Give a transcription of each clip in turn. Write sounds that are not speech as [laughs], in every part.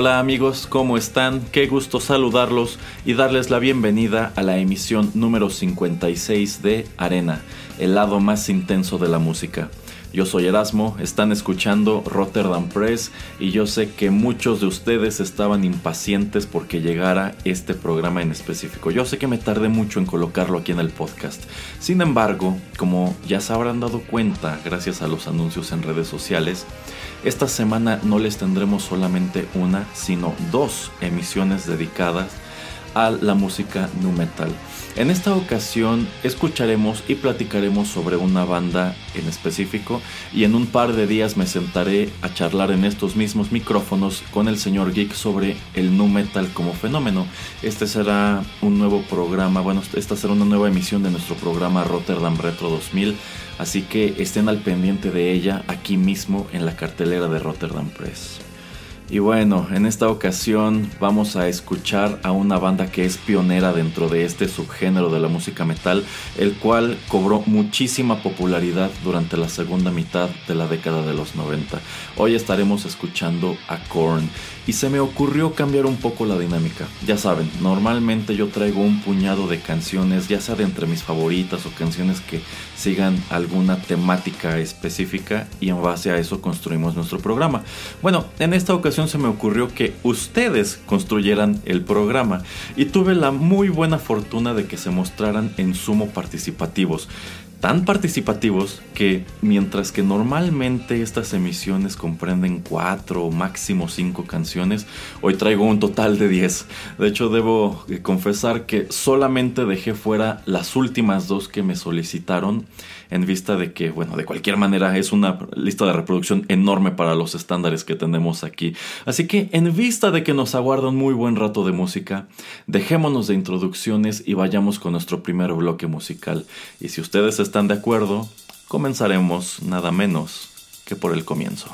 Hola amigos, ¿cómo están? Qué gusto saludarlos y darles la bienvenida a la emisión número 56 de Arena, el lado más intenso de la música. Yo soy Erasmo, están escuchando Rotterdam Press y yo sé que muchos de ustedes estaban impacientes porque llegara este programa en específico. Yo sé que me tardé mucho en colocarlo aquí en el podcast. Sin embargo, como ya se habrán dado cuenta gracias a los anuncios en redes sociales, esta semana no les tendremos solamente una, sino dos emisiones dedicadas a la música nu metal. En esta ocasión escucharemos y platicaremos sobre una banda en específico y en un par de días me sentaré a charlar en estos mismos micrófonos con el señor Geek sobre el nu metal como fenómeno. Este será un nuevo programa, bueno, esta será una nueva emisión de nuestro programa Rotterdam Retro 2000, así que estén al pendiente de ella aquí mismo en la cartelera de Rotterdam Press. Y bueno, en esta ocasión vamos a escuchar a una banda que es pionera dentro de este subgénero de la música metal, el cual cobró muchísima popularidad durante la segunda mitad de la década de los 90. Hoy estaremos escuchando a Korn y se me ocurrió cambiar un poco la dinámica. Ya saben, normalmente yo traigo un puñado de canciones, ya sea de entre mis favoritas o canciones que sigan alguna temática específica y en base a eso construimos nuestro programa. Bueno, en esta ocasión se me ocurrió que ustedes construyeran el programa y tuve la muy buena fortuna de que se mostraran en sumo participativos tan participativos que mientras que normalmente estas emisiones comprenden cuatro o máximo cinco canciones, hoy traigo un total de 10. De hecho, debo eh, confesar que solamente dejé fuera las últimas dos que me solicitaron en vista de que, bueno, de cualquier manera es una lista de reproducción enorme para los estándares que tenemos aquí. Así que en vista de que nos aguarda un muy buen rato de música, dejémonos de introducciones y vayamos con nuestro primer bloque musical. Y si ustedes están de acuerdo, comenzaremos nada menos que por el comienzo.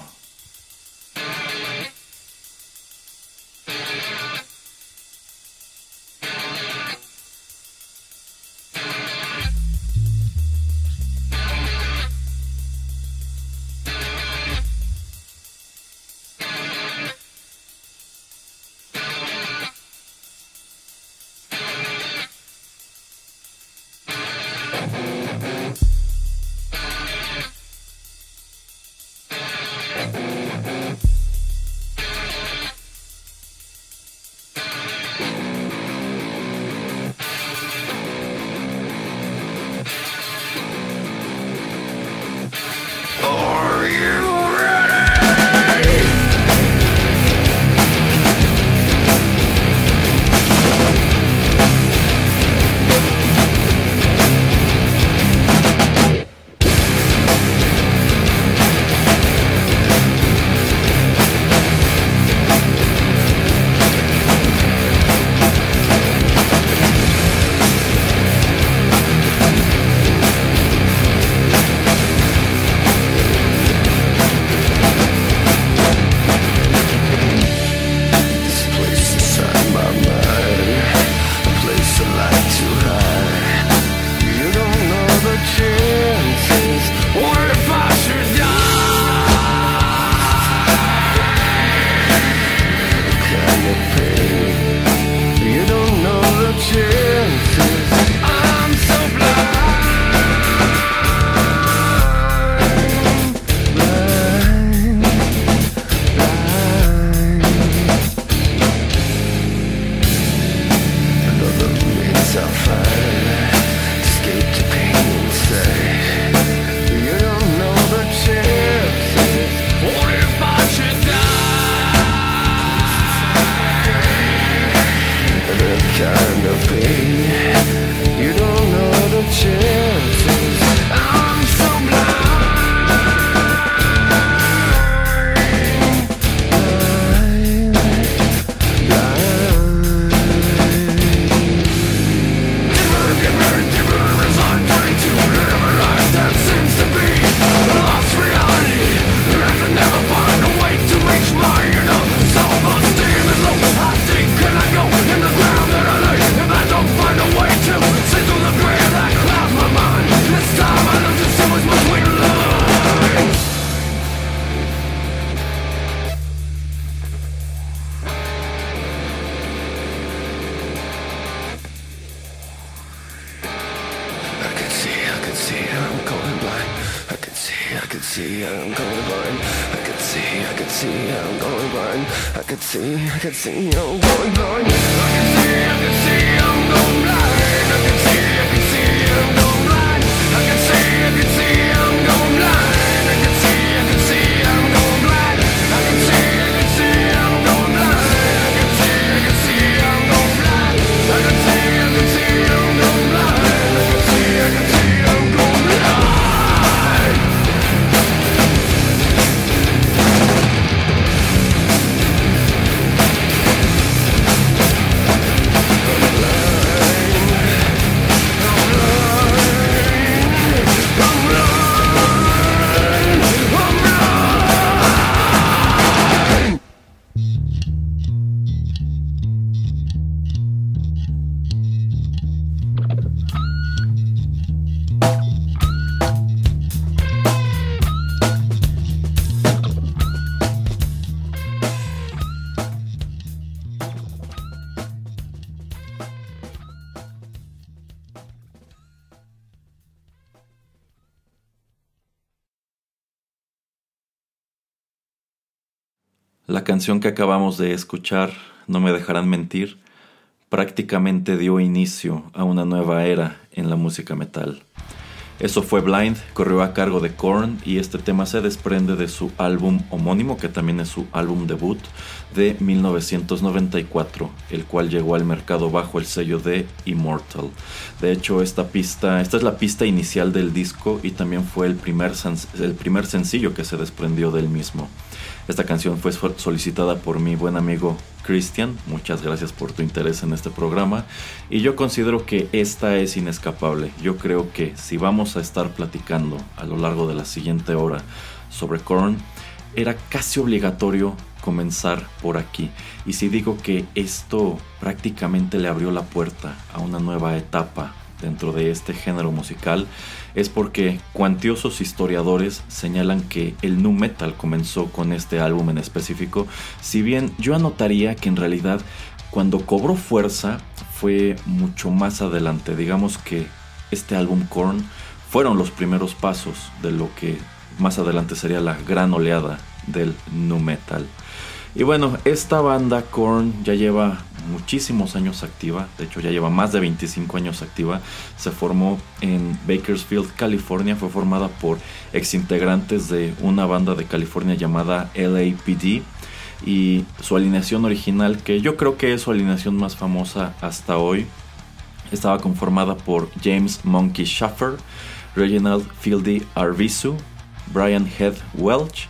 See, I La canción que acabamos de escuchar, No me dejarán mentir, prácticamente dio inicio a una nueva era en la música metal. Eso fue Blind, corrió a cargo de Korn y este tema se desprende de su álbum homónimo, que también es su álbum debut, de 1994, el cual llegó al mercado bajo el sello de Immortal. De hecho, esta pista, esta es la pista inicial del disco y también fue el primer, el primer sencillo que se desprendió del mismo. Esta canción fue solicitada por mi buen amigo Christian. Muchas gracias por tu interés en este programa. Y yo considero que esta es inescapable. Yo creo que si vamos a estar platicando a lo largo de la siguiente hora sobre Korn, era casi obligatorio comenzar por aquí. Y si digo que esto prácticamente le abrió la puerta a una nueva etapa dentro de este género musical, es porque cuantiosos historiadores señalan que el nu metal comenzó con este álbum en específico, si bien yo anotaría que en realidad cuando cobró fuerza fue mucho más adelante, digamos que este álbum Korn fueron los primeros pasos de lo que más adelante sería la gran oleada del nu metal. Y bueno, esta banda Korn ya lleva muchísimos años activa, de hecho ya lleva más de 25 años activa, se formó en Bakersfield, California, fue formada por exintegrantes de una banda de California llamada LAPD y su alineación original, que yo creo que es su alineación más famosa hasta hoy, estaba conformada por James Monkey Schaffer, Reginald Fieldy Arvisu, Brian Head Welch,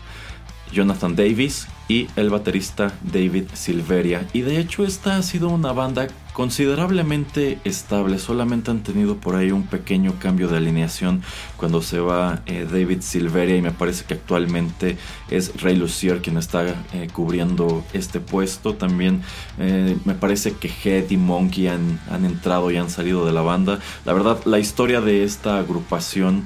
Jonathan Davis y el baterista David Silveria. Y de hecho esta ha sido una banda considerablemente estable, solamente han tenido por ahí un pequeño cambio de alineación cuando se va eh, David Silveria y me parece que actualmente es Ray Lucier quien está eh, cubriendo este puesto. También eh, me parece que Head y Monkey han, han entrado y han salido de la banda. La verdad, la historia de esta agrupación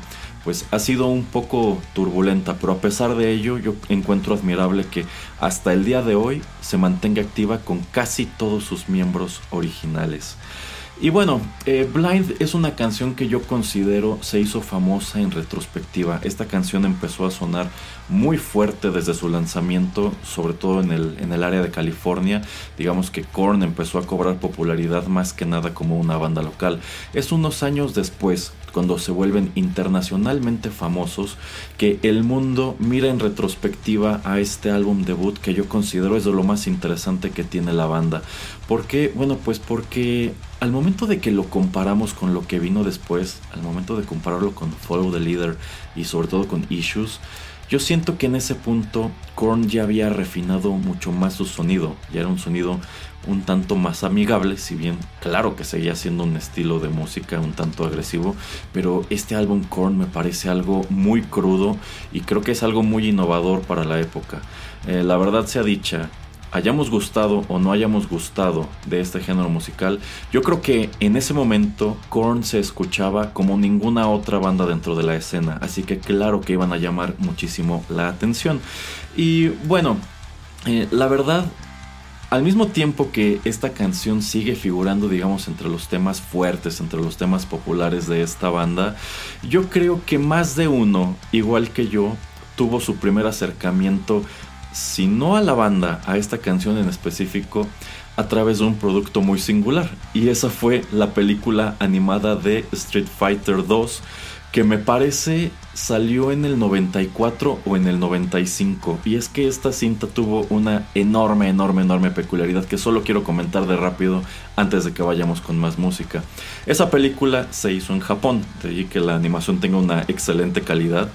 pues ha sido un poco turbulenta, pero a pesar de ello yo encuentro admirable que hasta el día de hoy se mantenga activa con casi todos sus miembros originales. Y bueno, eh, Blind es una canción que yo considero se hizo famosa en retrospectiva. Esta canción empezó a sonar muy fuerte desde su lanzamiento, sobre todo en el, en el área de California. Digamos que Korn empezó a cobrar popularidad más que nada como una banda local. Es unos años después, cuando se vuelven internacionalmente famosos, que el mundo mira en retrospectiva a este álbum debut que yo considero es de lo más interesante que tiene la banda. ¿Por qué? Bueno, pues porque al momento de que lo comparamos con lo que vino después, al momento de compararlo con Follow the Leader y sobre todo con Issues, yo siento que en ese punto Korn ya había refinado mucho más su sonido, ya era un sonido un tanto más amigable, si bien claro que seguía siendo un estilo de música un tanto agresivo, pero este álbum Korn me parece algo muy crudo y creo que es algo muy innovador para la época. Eh, la verdad sea dicha, hayamos gustado o no hayamos gustado de este género musical, yo creo que en ese momento Korn se escuchaba como ninguna otra banda dentro de la escena, así que claro que iban a llamar muchísimo la atención. Y bueno, eh, la verdad al mismo tiempo que esta canción sigue figurando, digamos, entre los temas fuertes, entre los temas populares de esta banda, yo creo que más de uno, igual que yo, tuvo su primer acercamiento, si no a la banda, a esta canción en específico, a través de un producto muy singular. Y esa fue la película animada de Street Fighter 2 que me parece salió en el 94 o en el 95. Y es que esta cinta tuvo una enorme, enorme, enorme peculiaridad que solo quiero comentar de rápido antes de que vayamos con más música. Esa película se hizo en Japón, de ahí que la animación tenga una excelente calidad.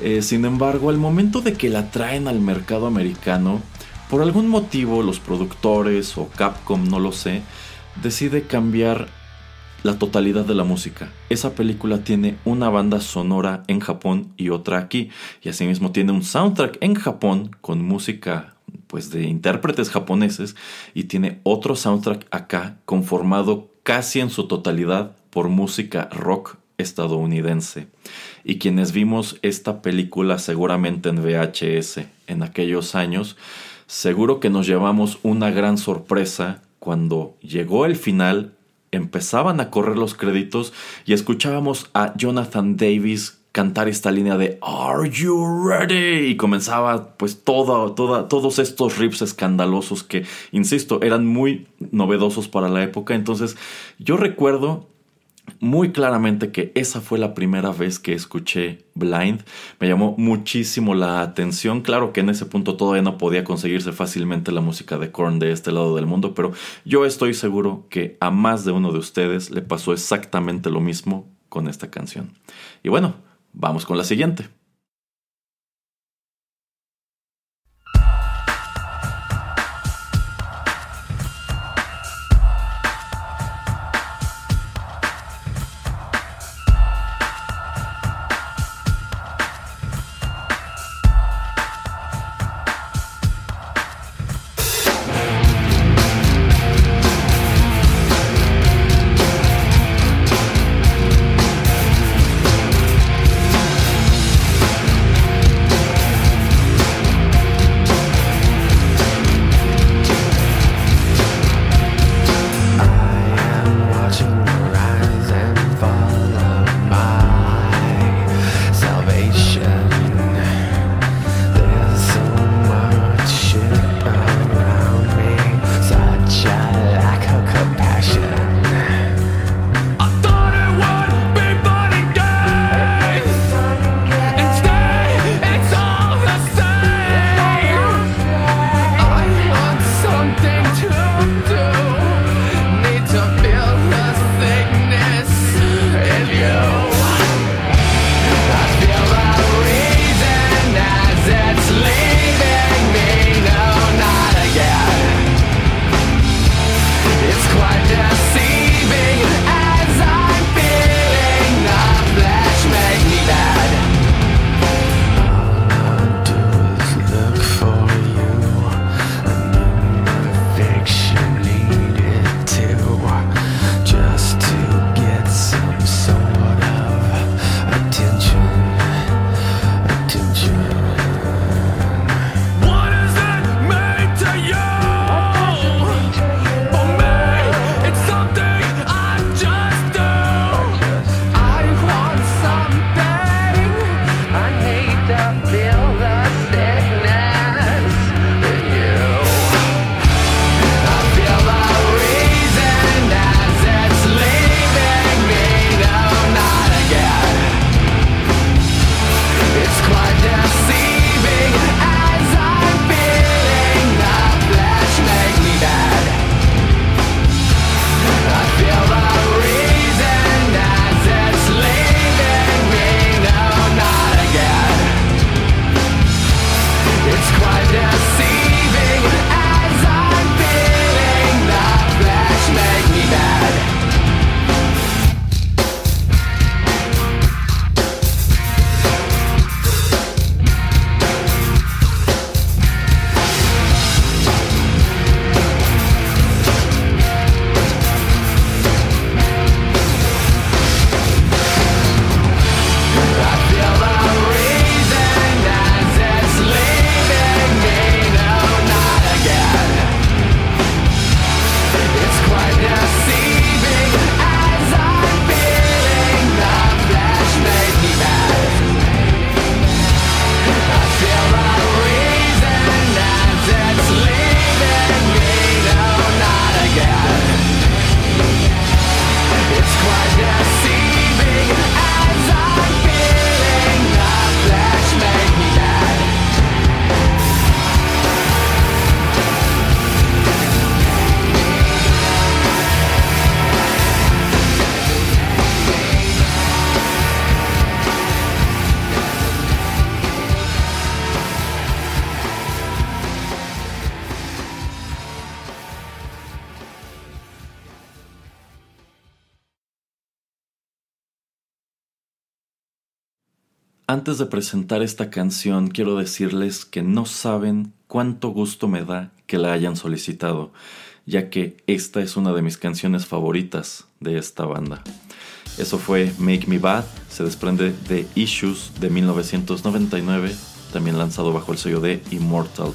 Eh, sin embargo, al momento de que la traen al mercado americano, por algún motivo los productores o Capcom, no lo sé, decide cambiar la totalidad de la música. Esa película tiene una banda sonora en Japón y otra aquí, y asimismo tiene un soundtrack en Japón con música pues de intérpretes japoneses y tiene otro soundtrack acá conformado casi en su totalidad por música rock estadounidense. Y quienes vimos esta película seguramente en VHS en aquellos años, seguro que nos llevamos una gran sorpresa cuando llegó el final empezaban a correr los créditos y escuchábamos a Jonathan Davis cantar esta línea de Are you ready? Y comenzaba pues toda, todos estos riffs escandalosos que, insisto, eran muy novedosos para la época. Entonces yo recuerdo muy claramente que esa fue la primera vez que escuché Blind. Me llamó muchísimo la atención. Claro que en ese punto todavía no podía conseguirse fácilmente la música de Korn de este lado del mundo, pero yo estoy seguro que a más de uno de ustedes le pasó exactamente lo mismo con esta canción. Y bueno, vamos con la siguiente. Antes de presentar esta canción, quiero decirles que no saben cuánto gusto me da que la hayan solicitado, ya que esta es una de mis canciones favoritas de esta banda. Eso fue Make Me Bad, se desprende de Issues de 1999, también lanzado bajo el sello de Immortal.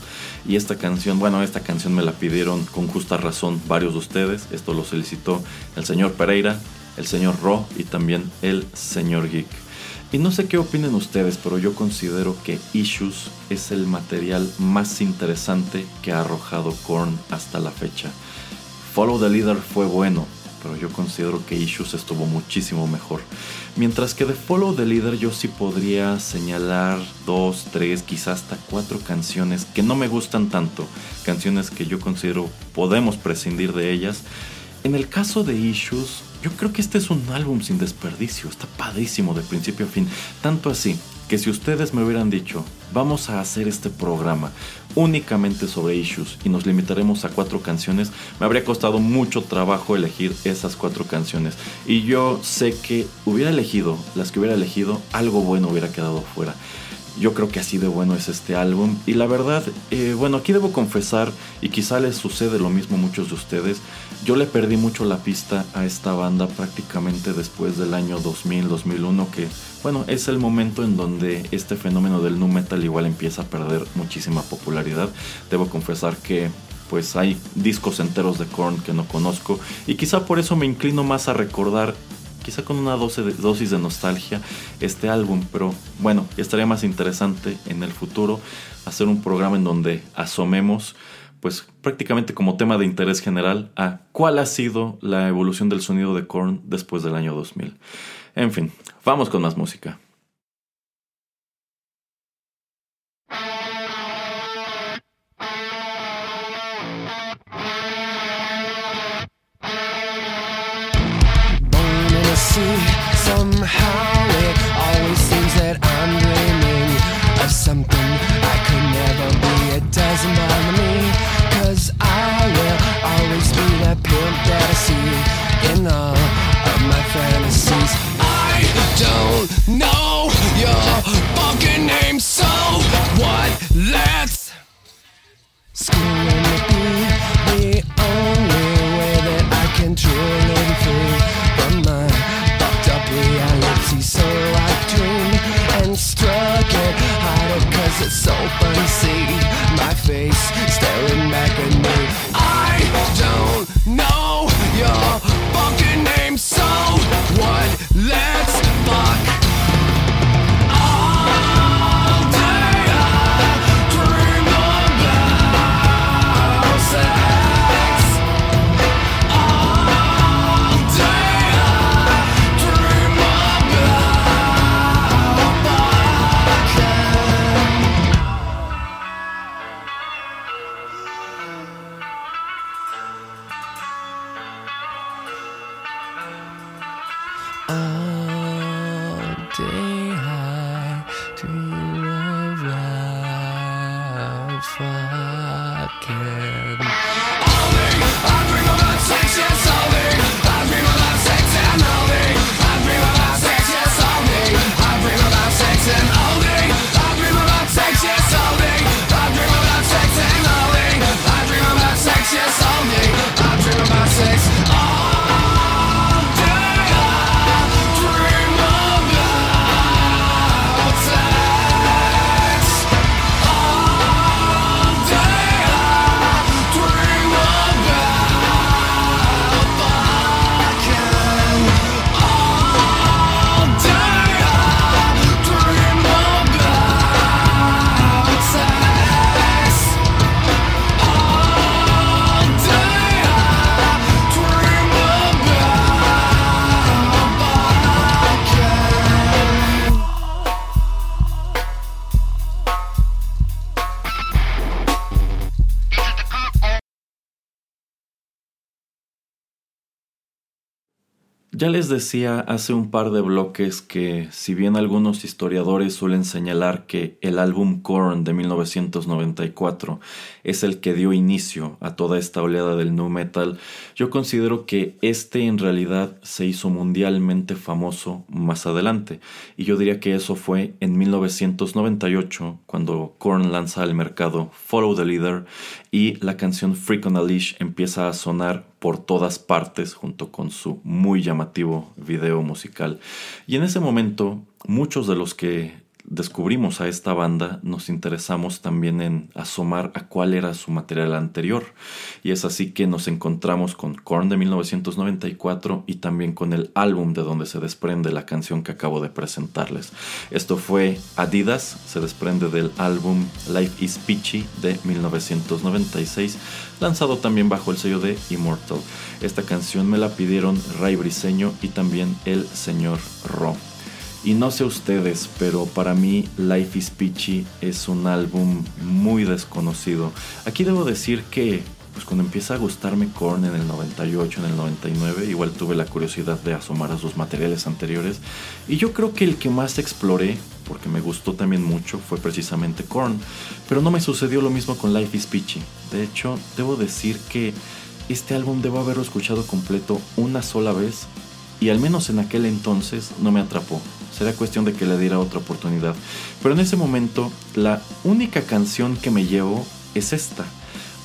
Y esta canción, bueno, esta canción me la pidieron con justa razón varios de ustedes. Esto lo solicitó el señor Pereira, el señor Ro y también el señor Geek. Y no sé qué opinen ustedes, pero yo considero que Issues es el material más interesante que ha arrojado Korn hasta la fecha. Follow the Leader fue bueno, pero yo considero que Issues estuvo muchísimo mejor. Mientras que de Follow the Leader yo sí podría señalar dos, tres, quizás hasta cuatro canciones que no me gustan tanto, canciones que yo considero podemos prescindir de ellas. En el caso de Issues, yo creo que este es un álbum sin desperdicio, está padrísimo de principio a fin, tanto así que si ustedes me hubieran dicho, vamos a hacer este programa únicamente sobre issues y nos limitaremos a cuatro canciones, me habría costado mucho trabajo elegir esas cuatro canciones. Y yo sé que hubiera elegido, las que hubiera elegido, algo bueno hubiera quedado fuera. Yo creo que así de bueno es este álbum. Y la verdad, eh, bueno, aquí debo confesar, y quizá les sucede lo mismo a muchos de ustedes, yo le perdí mucho la pista a esta banda prácticamente después del año 2000-2001, que bueno, es el momento en donde este fenómeno del nu metal igual empieza a perder muchísima popularidad. Debo confesar que pues hay discos enteros de Korn que no conozco y quizá por eso me inclino más a recordar quizá con una dosis de nostalgia este álbum, pero bueno, estaría más interesante en el futuro hacer un programa en donde asomemos pues prácticamente como tema de interés general a cuál ha sido la evolución del sonido de Korn después del año 2000. En fin, vamos con más música. Something. I could never be it doesn't bother me. Cause I will always be that pimp that I see in all of my fantasies. I don't know your fucking name so what? Let's Schooling and see my face. Ya les decía hace un par de bloques que si bien algunos historiadores suelen señalar que el álbum Korn de 1994 es el que dio inicio a toda esta oleada del nu metal, yo considero que este en realidad se hizo mundialmente famoso más adelante. Y yo diría que eso fue en 1998 cuando Korn lanza al mercado Follow the Leader y la canción Freak on a Leash empieza a sonar por todas partes junto con su muy llamativo video musical. Y en ese momento muchos de los que descubrimos a esta banda, nos interesamos también en asomar a cuál era su material anterior. Y es así que nos encontramos con Korn de 1994 y también con el álbum de donde se desprende la canción que acabo de presentarles. Esto fue Adidas, se desprende del álbum Life is Peachy de 1996, lanzado también bajo el sello de Immortal. Esta canción me la pidieron Ray Briseño y también el señor Ro. Y no sé ustedes, pero para mí Life is Peachy es un álbum muy desconocido. Aquí debo decir que pues cuando empieza a gustarme Korn en el 98, en el 99, igual tuve la curiosidad de asomar a sus materiales anteriores. Y yo creo que el que más exploré, porque me gustó también mucho, fue precisamente Korn. Pero no me sucedió lo mismo con Life is Peachy. De hecho, debo decir que este álbum debo haberlo escuchado completo una sola vez y al menos en aquel entonces no me atrapó. Será cuestión de que le diera otra oportunidad. Pero en ese momento, la única canción que me llevo es esta,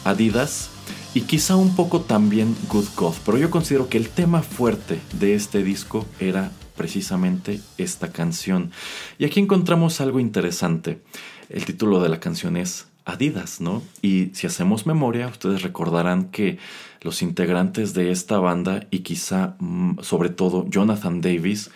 Adidas, y quizá un poco también Good God. Pero yo considero que el tema fuerte de este disco era precisamente esta canción. Y aquí encontramos algo interesante. El título de la canción es Adidas, ¿no? Y si hacemos memoria, ustedes recordarán que los integrantes de esta banda y quizá mm, sobre todo Jonathan Davis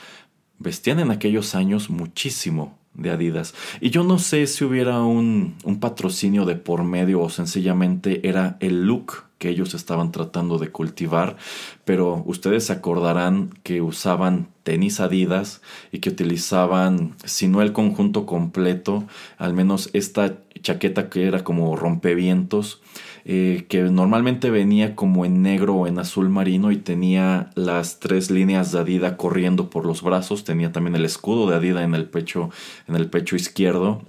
vestían en aquellos años muchísimo de Adidas. Y yo no sé si hubiera un, un, patrocinio de por medio o sencillamente era el look que ellos estaban tratando de cultivar, pero ustedes se acordarán que usaban tenis Adidas y que utilizaban, si no el conjunto completo, al menos esta chaqueta que era como rompevientos eh, que normalmente venía como en negro o en azul marino y tenía las tres líneas de Adidas corriendo por los brazos, tenía también el escudo de Adidas en el pecho, en el pecho izquierdo.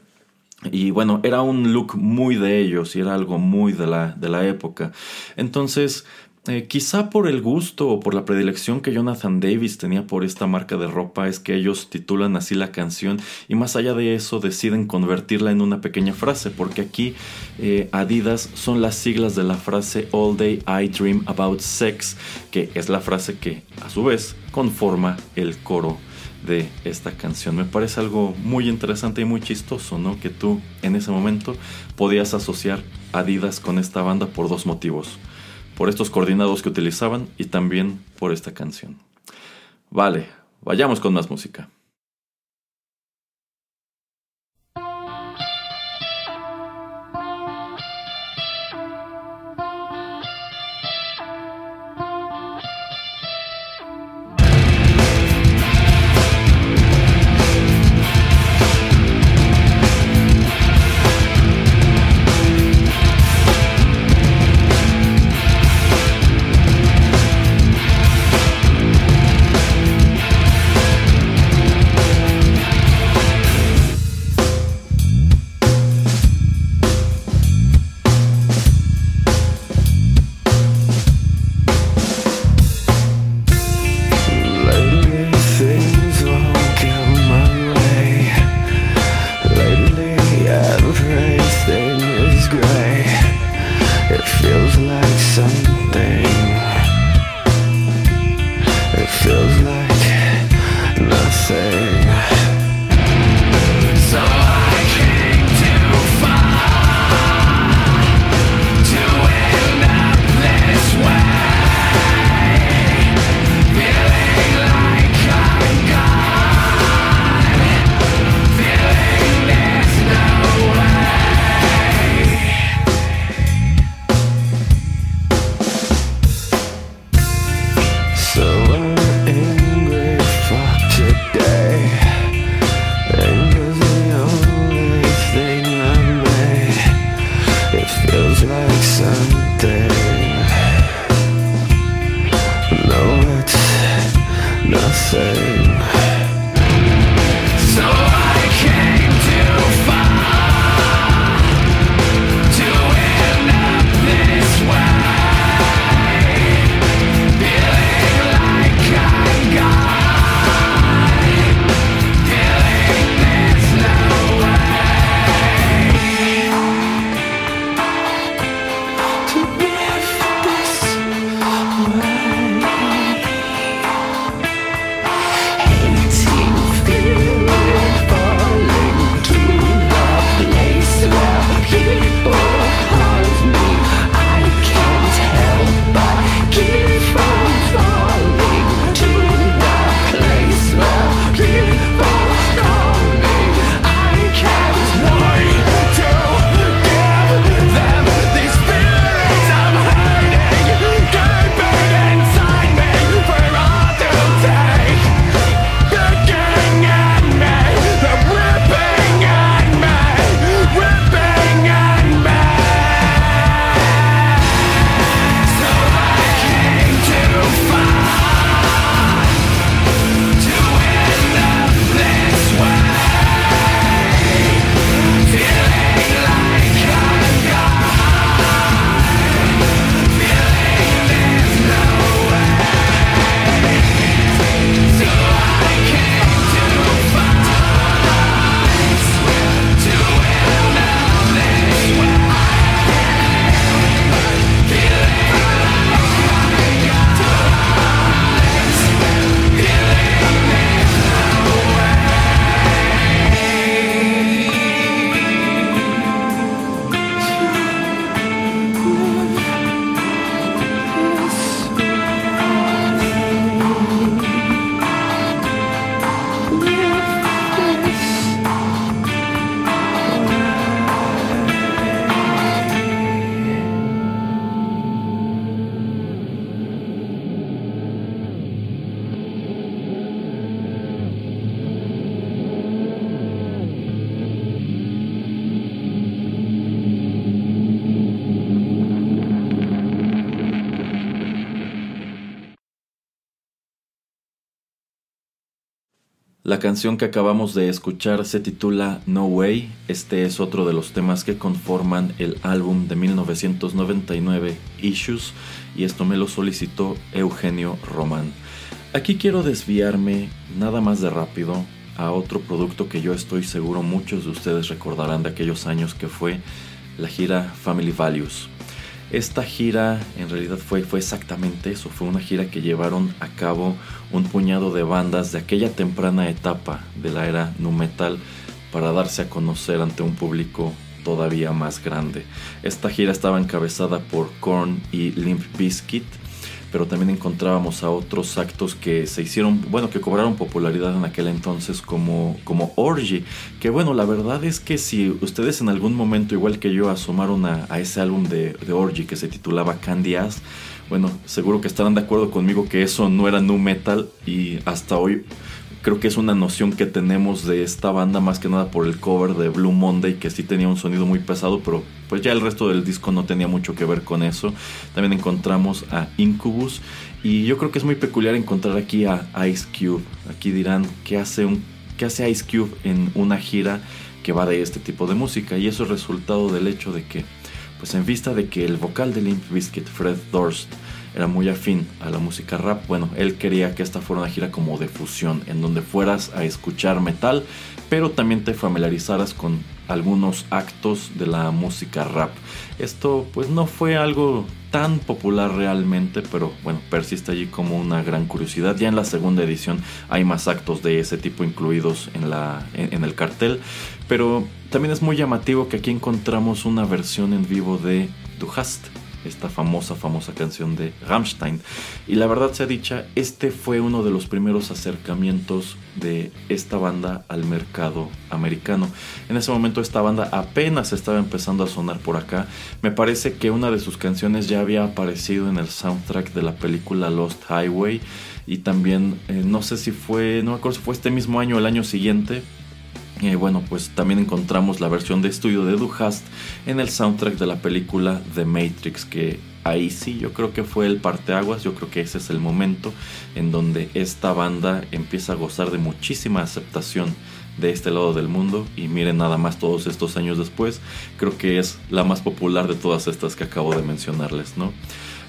Y bueno, era un look muy de ellos y era algo muy de la, de la época. Entonces, eh, quizá por el gusto o por la predilección que Jonathan Davis tenía por esta marca de ropa es que ellos titulan así la canción y más allá de eso deciden convertirla en una pequeña frase porque aquí eh, Adidas son las siglas de la frase All Day I Dream About Sex que es la frase que a su vez conforma el coro de esta canción. Me parece algo muy interesante y muy chistoso, ¿no? Que tú en ese momento podías asociar Adidas con esta banda por dos motivos por estos coordinados que utilizaban y también por esta canción. Vale, vayamos con más música. La canción que acabamos de escuchar se titula No Way. Este es otro de los temas que conforman el álbum de 1999 Issues y esto me lo solicitó Eugenio Román. Aquí quiero desviarme nada más de rápido a otro producto que yo estoy seguro muchos de ustedes recordarán de aquellos años que fue la gira Family Values. Esta gira en realidad fue, fue exactamente eso, fue una gira que llevaron a cabo un puñado de bandas de aquella temprana etapa de la era nu metal para darse a conocer ante un público todavía más grande. Esta gira estaba encabezada por Korn y Limp Bizkit pero también encontrábamos a otros actos que se hicieron, bueno, que cobraron popularidad en aquel entonces como, como Orgy, que bueno, la verdad es que si ustedes en algún momento, igual que yo, asomaron a, ese álbum de, de Orgy que se titulaba Candy Ass, bueno, seguro que estarán de acuerdo conmigo que eso no era nu metal y hasta hoy creo que es una noción que tenemos de esta banda más que nada por el cover de Blue Monday que sí tenía un sonido muy pesado pero pues ya el resto del disco no tenía mucho que ver con eso. También encontramos a Incubus y yo creo que es muy peculiar encontrar aquí a Ice Cube. Aquí dirán qué hace un qué hace Ice Cube en una gira que va de este tipo de música y eso es resultado del hecho de que pues en vista de que el vocal de Limp Bizkit Fred Durst era muy afín a la música rap. Bueno, él quería que esta fuera una gira como de fusión, en donde fueras a escuchar metal, pero también te familiarizaras con algunos actos de la música rap. Esto pues no fue algo tan popular realmente, pero bueno, persiste allí como una gran curiosidad. Ya en la segunda edición hay más actos de ese tipo incluidos en, en, el cartel, pero también es muy llamativo que aquí encontramos una versión en vivo de Du Hast esta famosa, famosa canción de Rammstein. Y la verdad sea dicha, este fue uno de los primeros acercamientos de esta banda al mercado americano. En ese momento esta banda apenas estaba empezando a sonar por acá. Me parece que una de sus canciones ya había aparecido en el soundtrack de la película Lost Highway. Y también, eh, no sé si fue, no me acuerdo si fue este mismo año o el año siguiente, bueno, pues también encontramos la versión de estudio de Duhast en el soundtrack de la película The Matrix, que ahí sí yo creo que fue el parteaguas, yo creo que ese es el momento en donde esta banda empieza a gozar de muchísima aceptación de este lado del mundo y miren nada más todos estos años después, creo que es la más popular de todas estas que acabo de mencionarles, ¿no?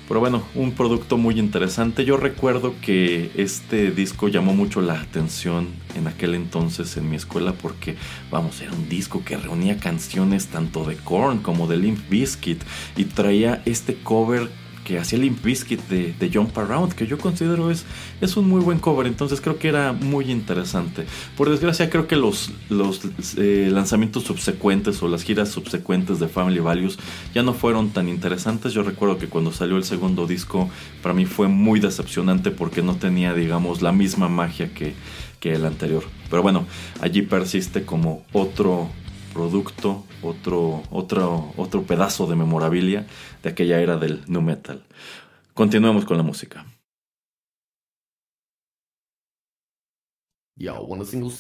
Pero bueno, un producto muy interesante. Yo recuerdo que este disco llamó mucho la atención en aquel entonces en mi escuela porque, vamos, era un disco que reunía canciones tanto de Korn como de Limp Bizkit y traía este cover que hacía Limp Bizkit de, de Jump Around, que yo considero es, es un muy buen cover, entonces creo que era muy interesante. Por desgracia creo que los, los eh, lanzamientos subsecuentes o las giras subsecuentes de Family Values ya no fueron tan interesantes. Yo recuerdo que cuando salió el segundo disco para mí fue muy decepcionante porque no tenía, digamos, la misma magia que, que el anterior. Pero bueno, allí persiste como otro producto, otro, otro, otro pedazo de memorabilia de aquella era del nu metal. Continuemos con la música. Single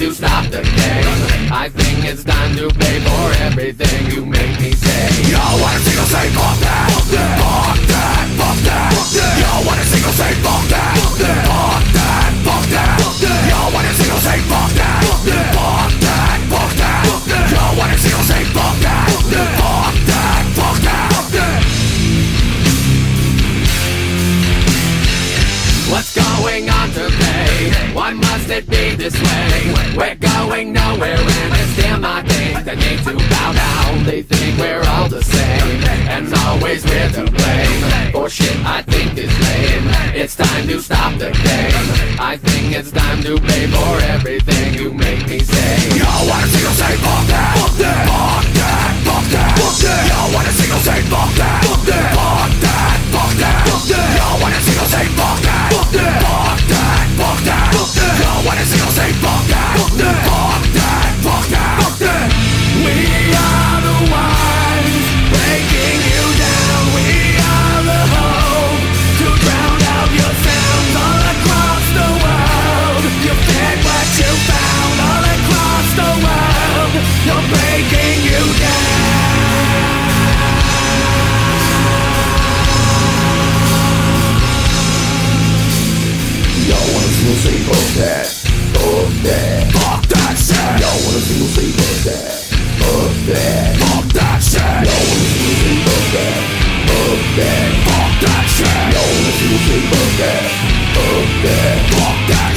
to stop the game. I think it's time to pay for everything you make me say. Yo, wanna single say fuck that? Fuck that, fuck that, fuck that. Yo, wanna single say fuck that? Fuck that, fuck that, fuck that. Yo, wanna single say? Fuck that, this way? We're going nowhere and it's them I think that need to bow down. They think we're all the same and always we're to blame. For shit I think is lame. It's time to stop the game. I think it's time to pay for everything you make me say. Wanna single say fuck that? Fuck that. Fuck that. Fuck that. Fuck that. Yo, wanna single say fuck that? Fuck that. Fuck that. Fuck that. Fuck that. Yo, wanna single say fuck that? Fuck that. Fuck that. Fuck that. Wanna single say fuck that? Fuck that. Fuck that. Fuck that. We are the ones breaking you down. We are the hope to drown out your sounds all across the world. You what you found all across the world. You're fuck that? Fuck that. Fuck that shit. Y'all want a single say fuck that? Fuck that. Fuck that shit. Y'all want a single say fuck that? Fuck that. Fuck that shit. Y'all want a single say fuck that? Fuck that. Fuck that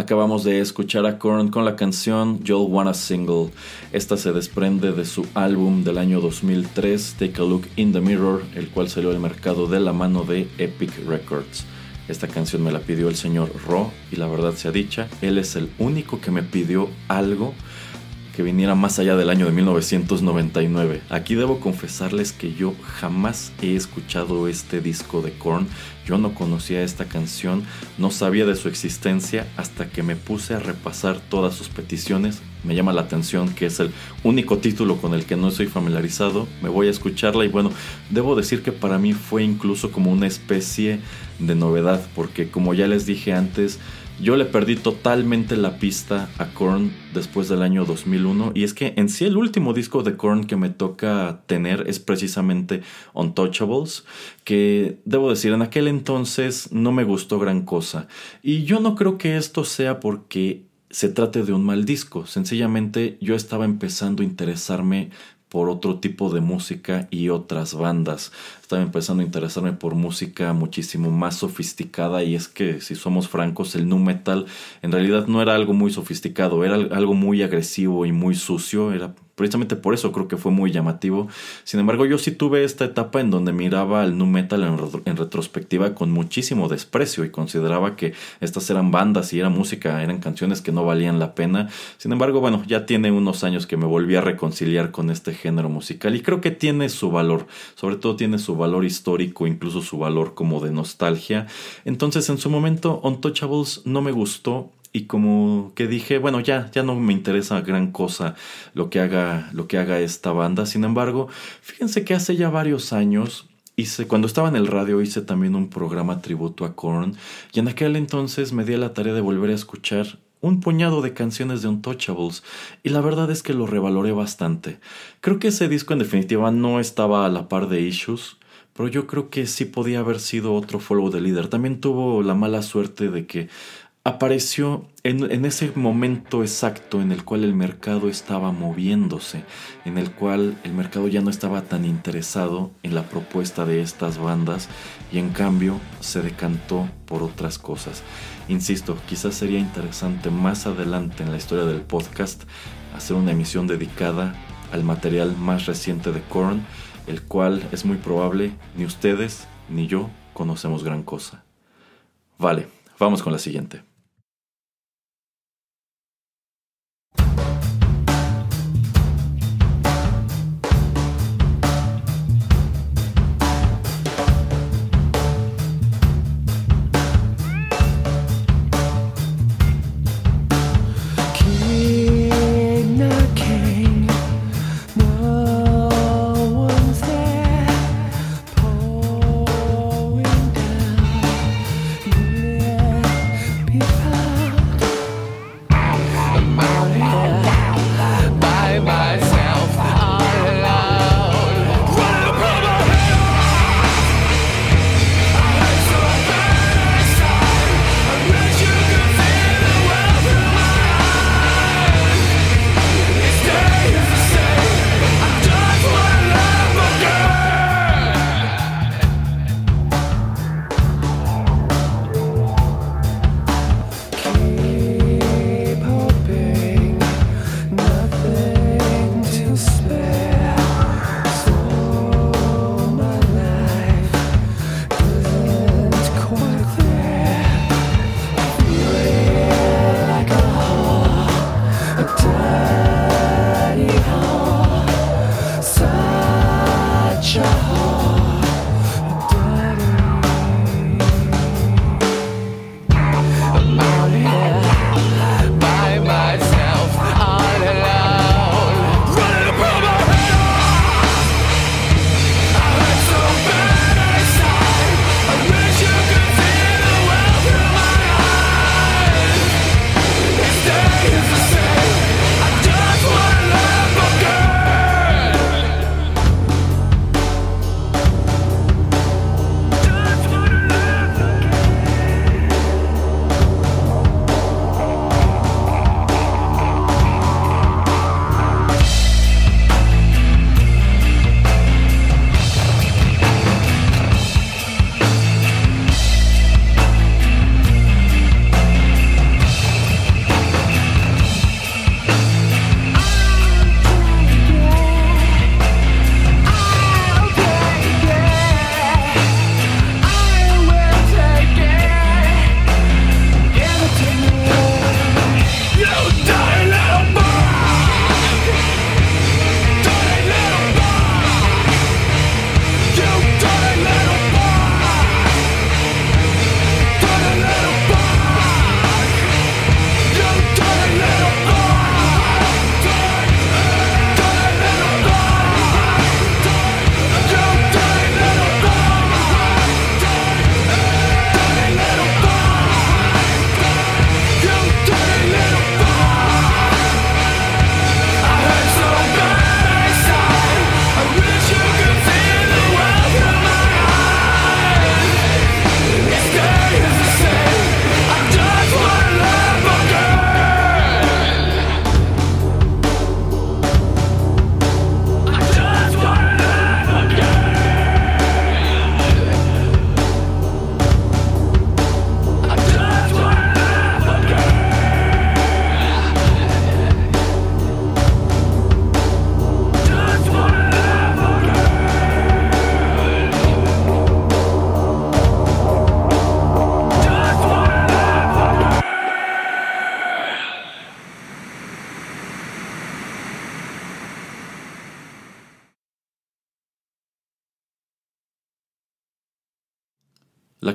Acabamos de escuchar a Korn con la canción You'll Wanna Single. Esta se desprende de su álbum del año 2003, Take a Look in the Mirror, el cual salió al mercado de la mano de Epic Records. Esta canción me la pidió el señor Ro y la verdad sea dicha, él es el único que me pidió algo que viniera más allá del año de 1999. Aquí debo confesarles que yo jamás he escuchado este disco de Korn. Yo no conocía esta canción, no sabía de su existencia hasta que me puse a repasar todas sus peticiones. Me llama la atención que es el único título con el que no estoy familiarizado. Me voy a escucharla y bueno, debo decir que para mí fue incluso como una especie de novedad porque como ya les dije antes, yo le perdí totalmente la pista a Korn después del año 2001 y es que en sí el último disco de Korn que me toca tener es precisamente Untouchables, que debo decir en aquel entonces no me gustó gran cosa y yo no creo que esto sea porque se trate de un mal disco, sencillamente yo estaba empezando a interesarme por otro tipo de música y otras bandas. Estaba empezando a interesarme por música muchísimo más sofisticada y es que si somos francos el nu metal en realidad no era algo muy sofisticado, era algo muy agresivo y muy sucio, era precisamente por eso creo que fue muy llamativo. Sin embargo, yo sí tuve esta etapa en donde miraba al nu metal en, retrospectiva con muchísimo desprecio y consideraba que estas eran bandas y era música, eran canciones que no valían la pena. Sin embargo, bueno, ya tiene unos años que me volví a reconciliar con este género musical y creo que tiene su valor, sobre todo tiene su valor histórico, incluso su valor como de nostalgia. Entonces, en su momento, Untouchables no me gustó y como que dije, bueno, ya, ya no me interesa gran cosa lo que haga, lo que haga esta banda. Sin embargo, fíjense que hace ya varios años hice, cuando estaba en el radio hice también un programa tributo a Korn y en aquel entonces me di a la tarea de volver a escuchar un puñado de canciones de Untouchables y la verdad es que lo revaloré bastante. Creo que ese disco en definitiva no estaba a la par de Issues, pero yo creo que sí podía haber sido otro follow de líder. También tuvo la mala suerte de que apareció en, ese momento exacto en el cual el mercado estaba moviéndose, en el cual el mercado ya no estaba tan interesado en la propuesta de estas bandas y en cambio se decantó por otras cosas. Insisto, quizás sería interesante más adelante en la historia del podcast hacer una emisión dedicada al material más reciente de Korn, el cual es muy probable ni ustedes ni yo conocemos gran cosa. Vale, vamos con la siguiente.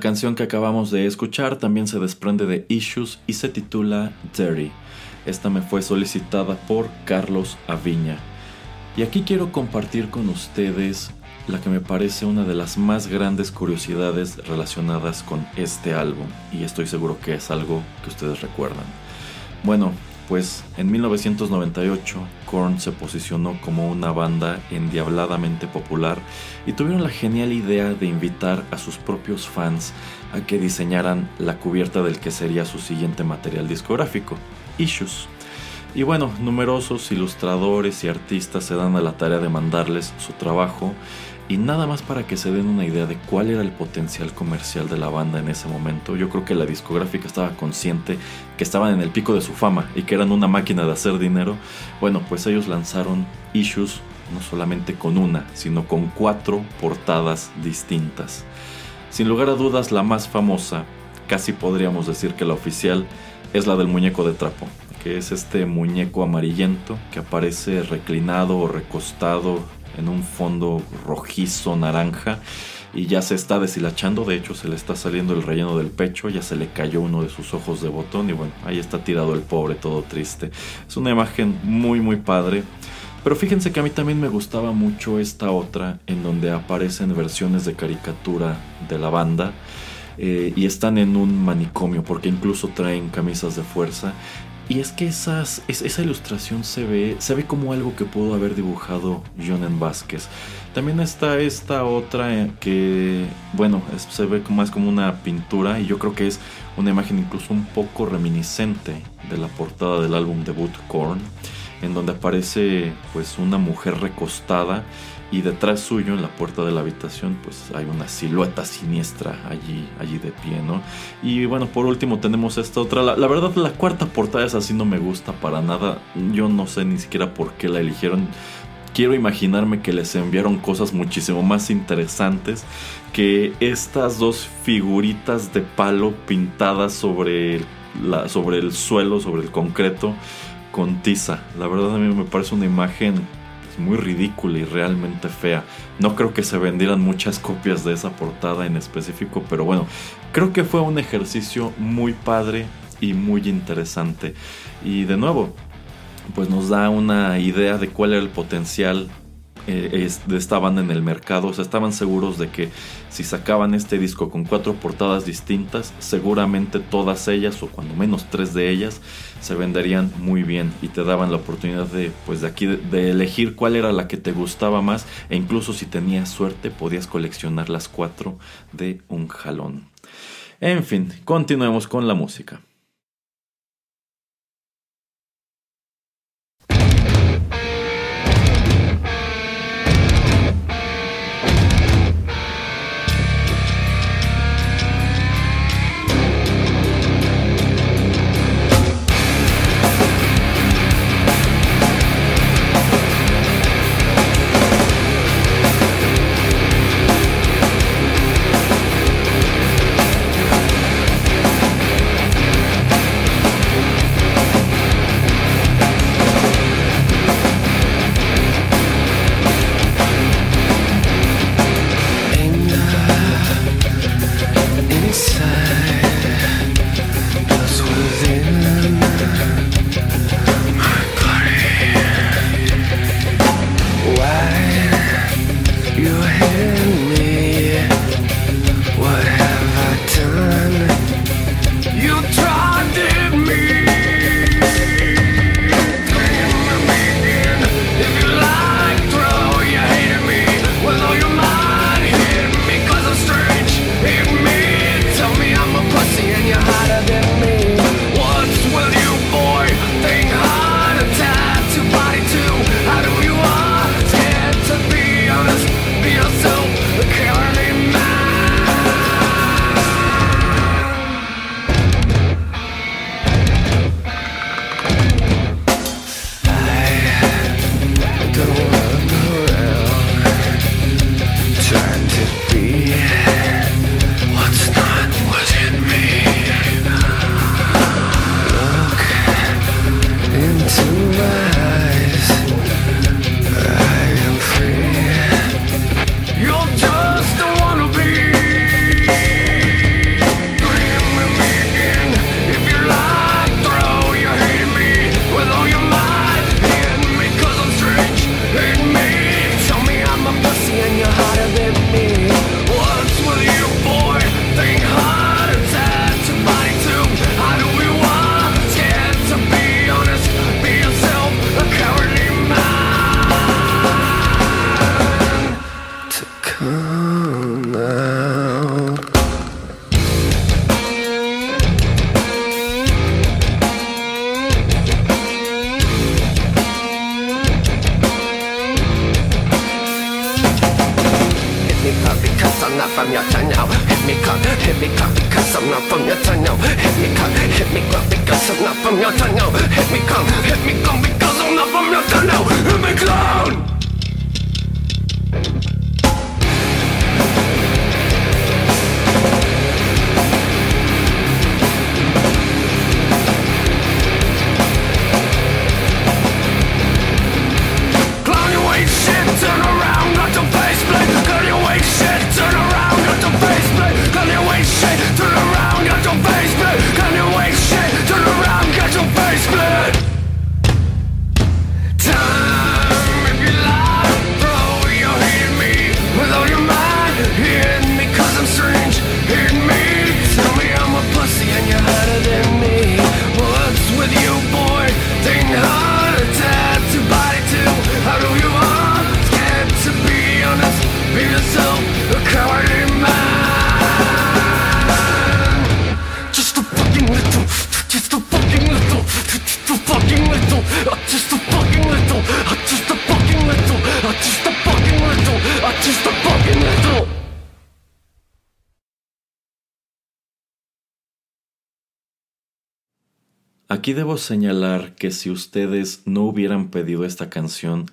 Canción que acabamos de escuchar también se desprende de Issues y se titula Dirty. Esta me fue solicitada por Carlos Aviña. Y aquí quiero compartir con ustedes la que me parece una de las más grandes curiosidades relacionadas con este álbum, y estoy seguro que es algo que ustedes recuerdan. Bueno, pues en 1998 Korn se posicionó como una banda endiabladamente popular y tuvieron la genial idea de invitar a sus propios fans a que diseñaran la cubierta del que sería su siguiente material discográfico, Issues. Y bueno, numerosos ilustradores y artistas se dan a la tarea de mandarles su trabajo y nada más para que se den una idea de cuál era el potencial comercial de la banda en ese momento, yo creo que la discográfica estaba consciente que estaban en el pico de su fama y que eran una máquina de hacer dinero. Bueno, pues ellos lanzaron Issues no solamente con una, sino con cuatro portadas distintas. Sin lugar a dudas, la más famosa, casi podríamos decir que la oficial, es la del muñeco de trapo, que es este muñeco amarillento que aparece reclinado o recostado en un fondo rojizo naranja y ya se está deshilachando, de hecho se le está saliendo el relleno del pecho, ya se le cayó uno de sus ojos de botón y bueno, ahí está tirado el pobre, todo triste. Es una imagen muy muy padre. Pero fíjense que a mí también me gustaba mucho esta otra en donde aparecen versiones de caricatura de la banda. Eh, y están en un manicomio porque incluso traen camisas de fuerza y es que esa ilustración se ve, se ve como algo que pudo haber dibujado Jonen Vázquez. También está esta otra eh, que, bueno, se ve más como una pintura y yo creo que es una imagen incluso un poco reminiscente de la portada del álbum debut Korn, en donde aparece pues una mujer recostada y detrás suyo en la puerta de la habitación pues hay una silueta siniestra allí, allí de pie, ¿no? Y bueno, por último tenemos esta otra, la, verdad la cuarta portada es así, no me gusta para nada, yo no sé ni siquiera por qué la eligieron. Quiero imaginarme que les enviaron cosas muchísimo más interesantes que estas dos figuritas de palo pintadas sobre, la, sobre el suelo, sobre el concreto, con tiza. La verdad a mí me parece una imagen muy ridícula y realmente fea. No creo que se vendieran muchas copias de esa portada en específico, pero bueno, creo que fue un ejercicio muy padre y muy interesante. Y de nuevo, pues nos da una idea de cuál era el potencial eh, en el mercado. O estaban seguros de que si sacaban este disco con cuatro portadas distintas, seguramente todas ellas, o cuando menos tres de ellas, se venderían muy bien y te daban la oportunidad de, pues de aquí, de elegir cuál era la que te gustaba más e incluso si tenías suerte podías coleccionar las cuatro de un jalón. En fin, continuemos con la música. Aquí debo señalar que si ustedes no hubieran pedido esta canción,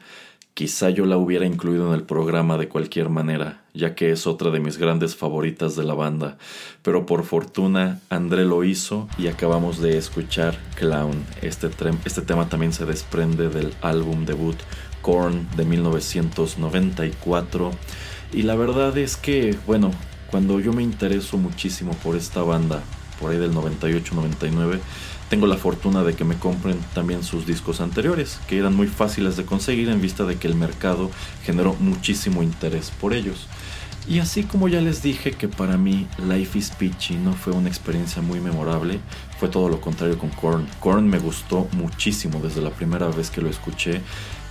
quizá yo la hubiera incluido en el programa de cualquier manera, ya que es otra de mis grandes favoritas de la banda, pero por fortuna André lo hizo y acabamos de escuchar Clown. Este, este tema también se desprende del álbum debut Korn de 1994 y la verdad es que, bueno, cuando yo me intereso muchísimo por esta banda, por ahí del 98-99, tengo la fortuna de que me compren también sus discos anteriores, que eran muy fáciles de conseguir en vista de que el mercado generó muchísimo interés por ellos. Y así como ya les dije que para mí Life is Peachy no fue una experiencia muy memorable, fue todo lo contrario con Korn. Korn me gustó muchísimo desde la primera vez que lo escuché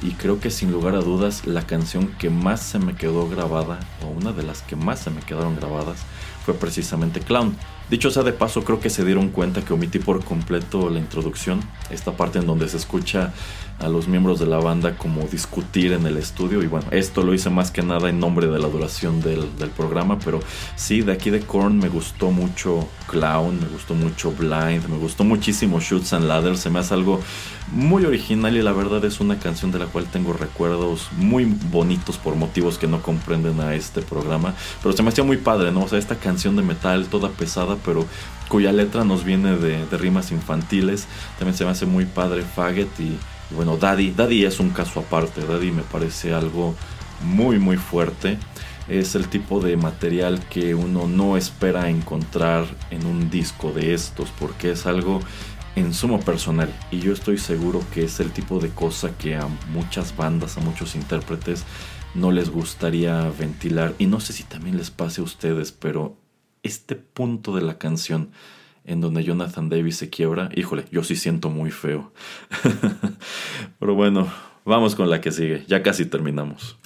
y creo que sin lugar a dudas la canción que más se me quedó grabada, o una de las que más se me quedaron grabadas, fue precisamente Clown. Dicho sea de paso, creo que se dieron cuenta que omití por completo la introducción, esta parte en donde se escucha a los miembros de la banda como discutir en el estudio. Y bueno, esto lo hice más que nada en nombre de la duración del, del programa, pero sí, de aquí de Korn me gustó mucho Clown, me gustó mucho Blind, me gustó muchísimo Shoots and Ladders, se me hace algo muy original y la verdad es una canción de la cual tengo recuerdos muy bonitos por motivos que no comprenden a este programa, pero se me hacía muy padre, ¿no? O sea, esta canción de metal toda pesada, pero cuya letra nos viene de, de rimas infantiles, también se me hace muy padre Faggot y, y bueno, Daddy, Daddy es un caso aparte, Daddy me parece algo muy muy fuerte. Es el tipo de material que uno no espera encontrar en un disco de estos, porque es algo en sumo personal. Y yo estoy seguro que es el tipo de cosa que a muchas bandas, a muchos intérpretes no les gustaría ventilar. Y no sé si también les pase a ustedes, pero este punto de la canción en donde Jonathan Davis se quiebra, híjole, yo sí siento muy feo. [laughs] pero bueno, vamos con la que sigue, ya casi terminamos.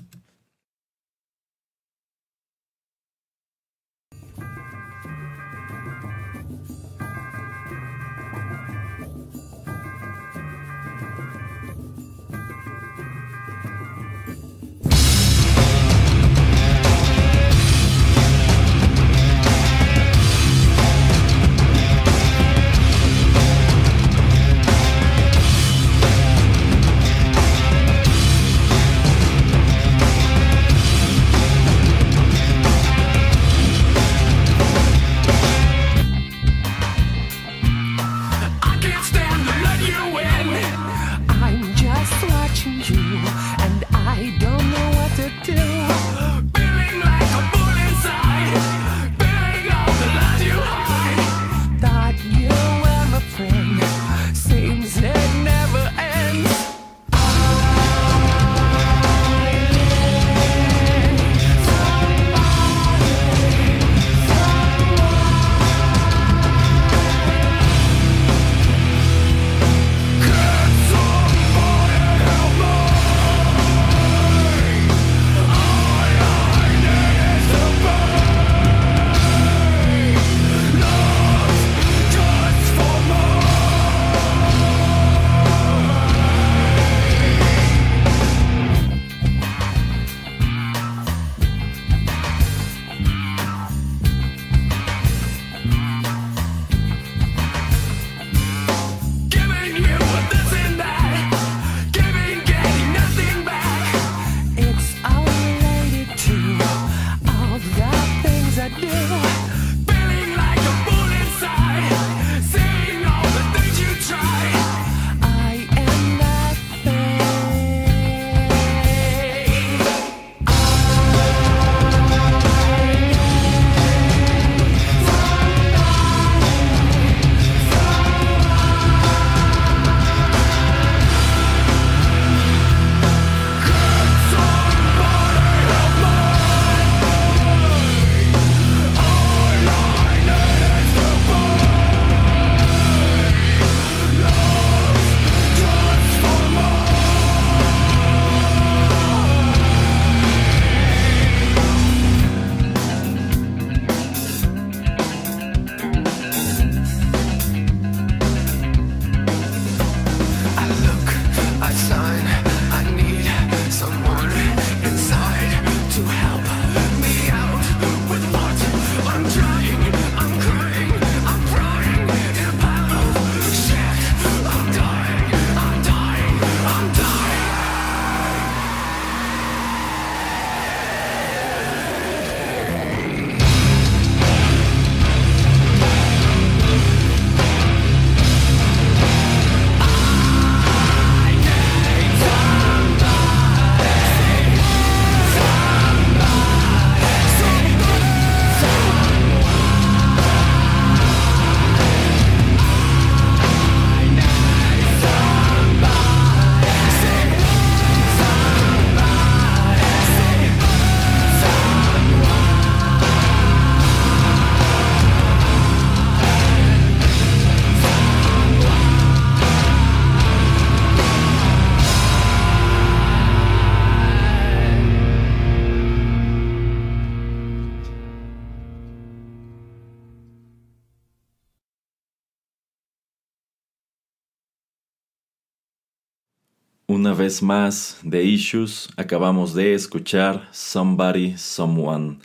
Una vez más, de Issues, acabamos de escuchar Somebody, Someone.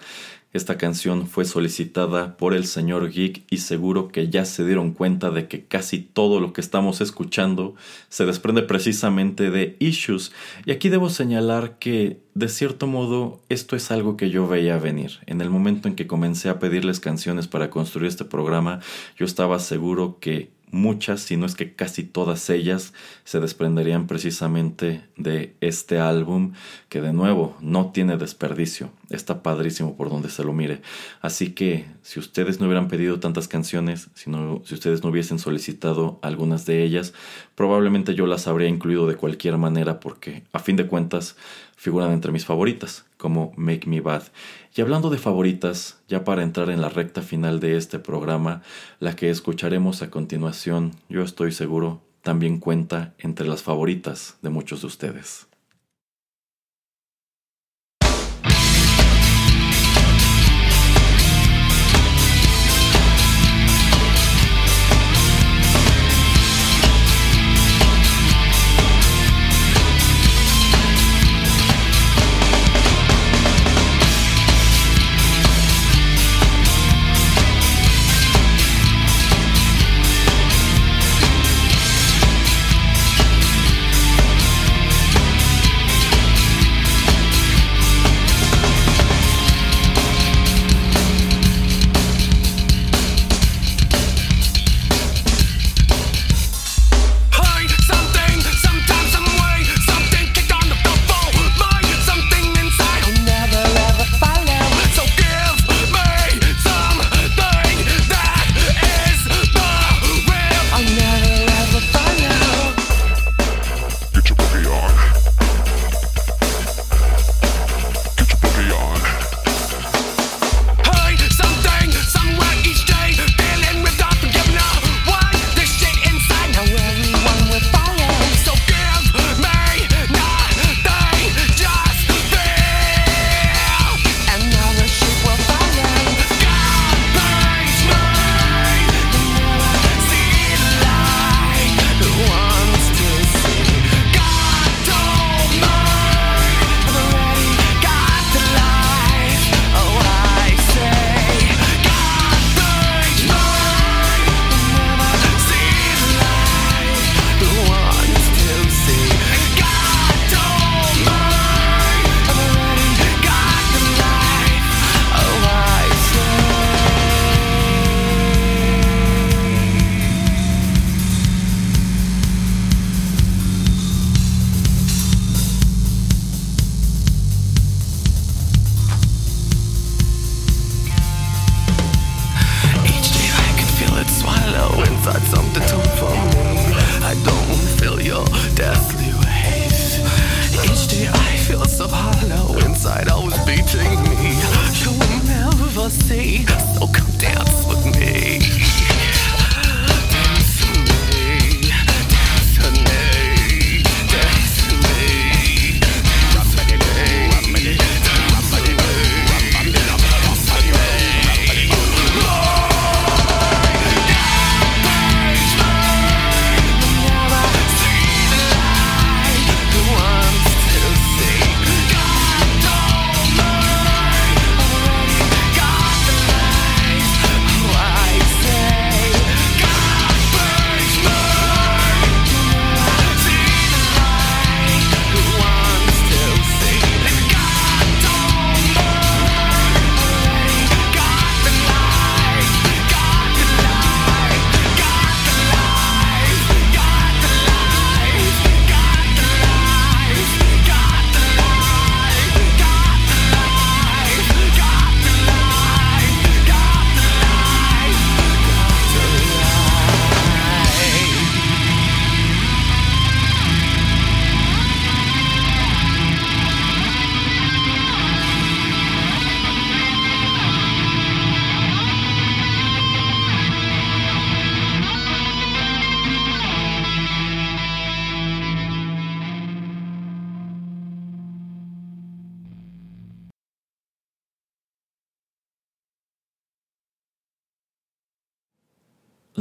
Esta canción fue solicitada por el señor Geek y seguro que ya se dieron cuenta de que casi todo lo que estamos escuchando se desprende precisamente de Issues. Y aquí debo señalar que, de cierto modo, esto es algo que yo veía venir. En el momento en que comencé a pedirles canciones para construir este programa, yo estaba seguro que muchas, si no es que casi todas ellas, se desprenderían precisamente de este álbum que de nuevo no tiene desperdicio. Está padrísimo por donde se lo mire. Así que si ustedes no hubieran pedido tantas canciones, si, si ustedes no hubiesen solicitado algunas de ellas, probablemente yo las habría incluido de cualquier manera porque a fin de cuentas figuran entre mis favoritas, como Make Me Bad. Y hablando de favoritas, ya para entrar en la recta final de este programa, la que escucharemos a continuación, yo estoy seguro, también cuenta entre las favoritas de muchos de ustedes.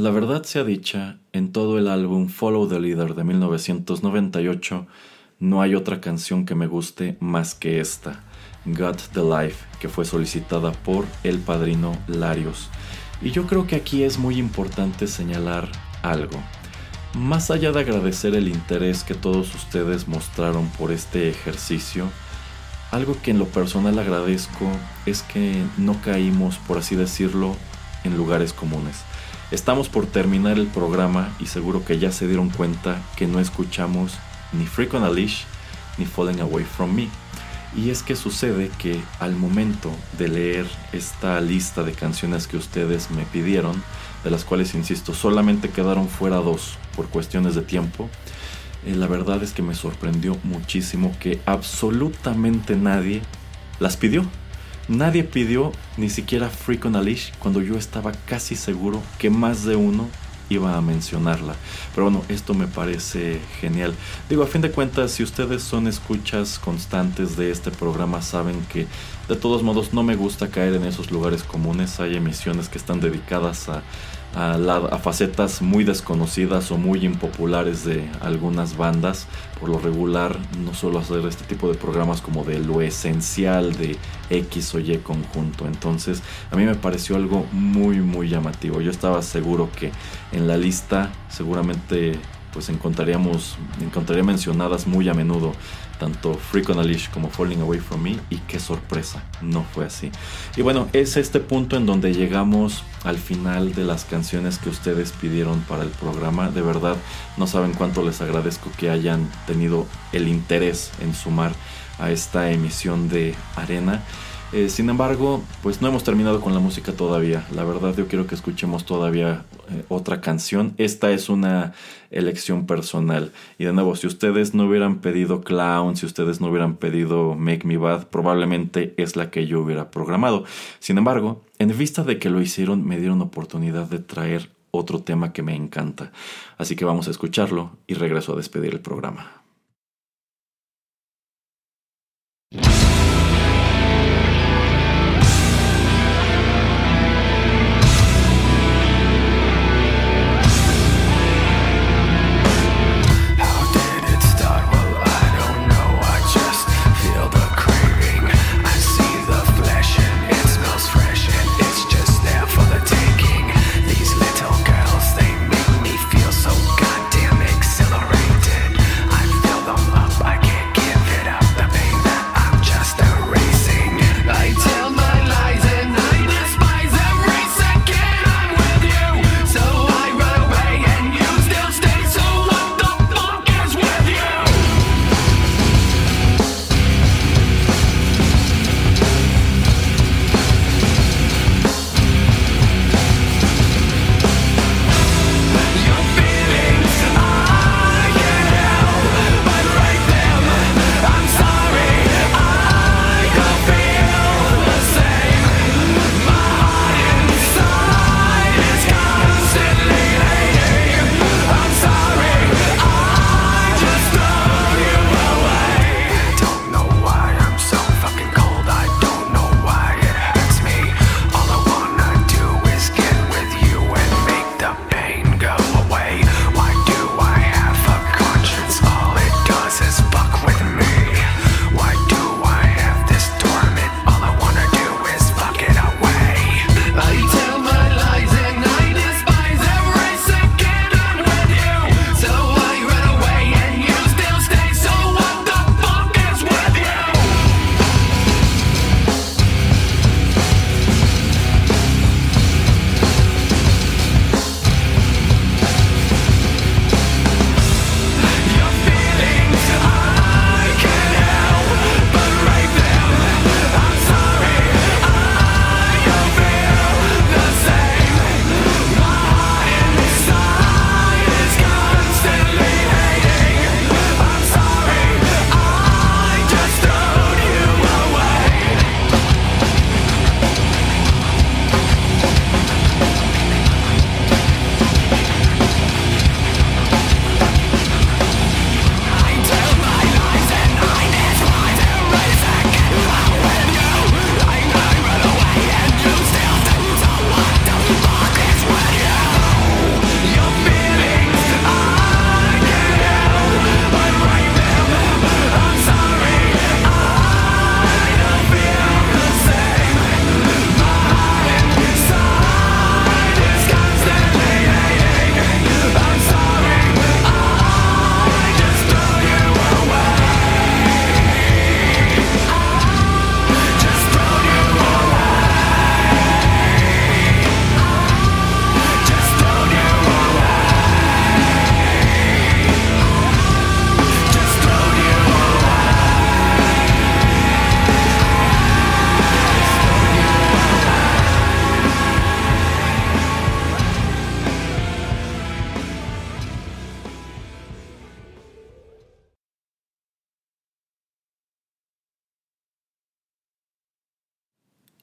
La verdad sea dicha, en todo el álbum Follow the Leader de 1998 no hay otra canción que me guste más que esta, Got the Life, que fue solicitada por el padrino Larios. Y yo creo que aquí es muy importante señalar algo. Más allá de agradecer el interés que todos ustedes mostraron por este ejercicio, algo que en lo personal agradezco es que no caímos, por así decirlo, en lugares comunes. Estamos por terminar el programa y seguro que ya se dieron cuenta que no escuchamos ni Freak on a Leash ni Falling Away from Me. Y es que sucede que al momento de leer esta lista de canciones que ustedes me pidieron, de las cuales, insisto, solamente quedaron fuera dos por cuestiones de tiempo, eh, la verdad es que me sorprendió muchísimo que absolutamente nadie las pidió. Nadie pidió ni siquiera Freak on a cuando yo estaba casi seguro que más de uno iba a mencionarla. Pero bueno, esto me parece genial. Digo, a fin de cuentas, si ustedes son escuchas constantes de este programa, saben que de todos modos no me gusta caer en esos lugares comunes. Hay emisiones que están dedicadas a a, facetas muy desconocidas o muy impopulares de algunas bandas. Por lo regular, no suelo hacer este tipo de programas como de lo esencial de X o Y conjunto. Entonces, a mí me pareció algo muy, muy llamativo. Yo estaba seguro que en la lista seguramente pues encontraríamos, encontraría mencionadas muy a menudo tanto a Leash como Falling Away From Me y qué sorpresa, no fue así. Y bueno, es este punto en donde llegamos al final de las canciones que ustedes pidieron para el programa. De verdad, no saben cuánto les agradezco que hayan tenido el interés en sumar a esta emisión de Arena. Eh, sin embargo, pues no hemos terminado con la música todavía. La verdad yo quiero que escuchemos todavía eh, otra canción. Esta es una elección personal. Y de nuevo, si ustedes no hubieran pedido Clown, si ustedes no hubieran pedido Make Me Bad, probablemente es la que yo hubiera programado. Sin embargo, en vista de que lo hicieron, me dieron oportunidad de traer otro tema que me encanta. Así que vamos a escucharlo y regreso a despedir el programa.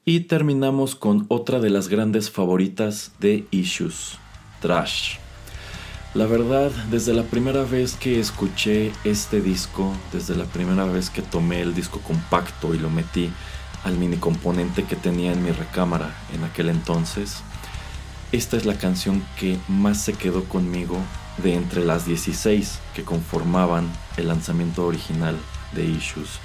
Y terminamos con otra de las grandes favoritas de Issues, Trash. La verdad, desde la primera vez que escuché este disco, desde la primera vez que tomé el disco compacto y lo metí al mini componente que tenía en mi recámara en aquel entonces, esta es la canción que más se quedó conmigo de entre las 16 que conformaban el lanzamiento original de Issues.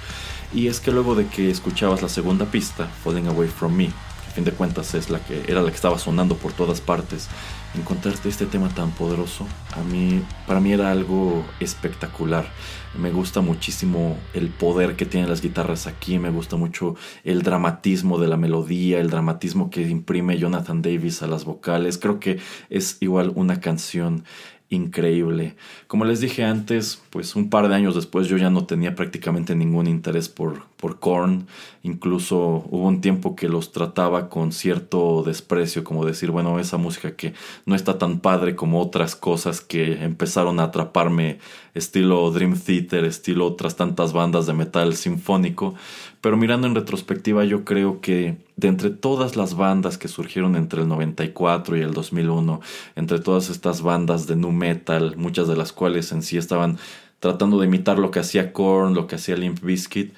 Y es que luego de que escuchabas la segunda pista, Falling Away From Me, que a fin de cuentas es la que era la que estaba sonando por todas partes, encontrarte este tema tan poderoso, a mí, para mí era algo espectacular. Me gusta muchísimo el poder que tienen las guitarras aquí, me gusta mucho el dramatismo de la melodía, el dramatismo que imprime Jonathan Davis a las vocales. Creo que es igual una canción increíble. Como les dije antes, pues un par de años después yo ya no tenía prácticamente ningún interés por, por Korn. Incluso hubo un tiempo que los trataba con cierto desprecio, como decir, bueno, esa música que no está tan padre como otras cosas que empezaron a atraparme, estilo Dream Theater, estilo otras tantas bandas de metal sinfónico. Pero mirando en retrospectiva, yo creo que de entre todas las bandas que surgieron entre el 94 y el 2001, entre todas estas bandas de nu metal, muchas de las cuales en sí estaban tratando de imitar lo que hacía Korn, lo que hacía Limp Bizkit,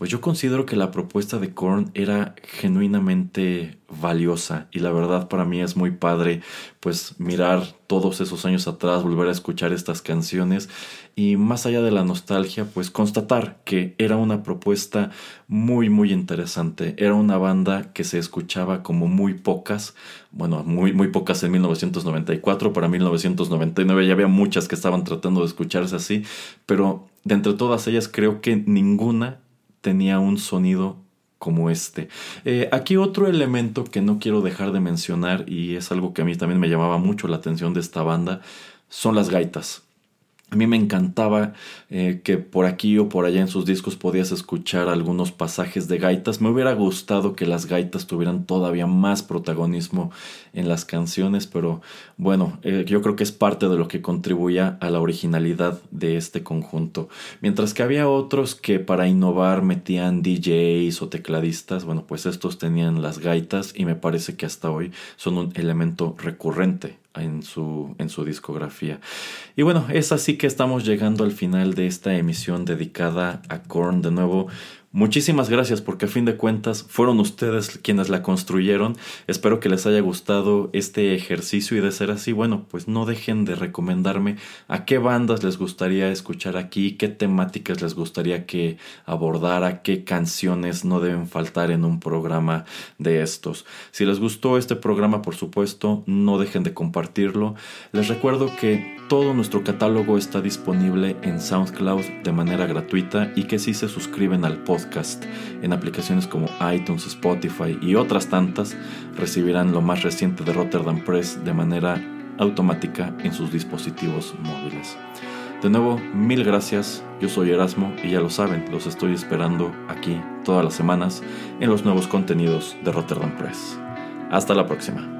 pues yo considero que la propuesta de Korn era genuinamente valiosa y la verdad para mí es muy padre pues mirar todos esos años atrás, volver a escuchar estas canciones y más allá de la nostalgia pues constatar que era una propuesta muy muy interesante, era una banda que se escuchaba como muy pocas, bueno muy muy pocas en 1994, para 1999 ya había muchas que estaban tratando de escucharse así, pero de entre todas ellas creo que ninguna tenía un sonido como este. Eh, aquí otro elemento que no quiero dejar de mencionar y es algo que a mí también me llamaba mucho la atención de esta banda son las gaitas. A mí me encantaba eh, que por aquí o por allá en sus discos podías escuchar algunos pasajes de gaitas. Me hubiera gustado que las gaitas tuvieran todavía más protagonismo en las canciones, pero bueno, eh, yo creo que es parte de lo que contribuía a la originalidad de este conjunto. Mientras que había otros que para innovar metían DJs o tecladistas, bueno, pues estos tenían las gaitas y me parece que hasta hoy son un elemento recurrente en su, en su discografía. Y bueno, es así que estamos llegando al final de esta emisión dedicada a Korn. De nuevo, Muchísimas gracias porque a fin de cuentas fueron ustedes quienes la construyeron. Espero que les haya gustado este ejercicio y de ser así, bueno, pues no dejen de recomendarme a qué bandas les gustaría escuchar aquí, qué temáticas les gustaría que abordara, qué canciones no deben faltar en un programa de estos. Si les gustó este programa, por supuesto, no dejen de compartirlo. Les recuerdo que todo nuestro catálogo está disponible en SoundCloud de manera gratuita y que si se suscriben al en aplicaciones como iTunes, Spotify y otras tantas, recibirán lo más reciente de Rotterdam Press de manera automática en sus dispositivos móviles. De nuevo, mil gracias, yo soy Erasmo y ya lo saben, los estoy esperando aquí todas las semanas en los nuevos contenidos de Rotterdam Press. Hasta la próxima.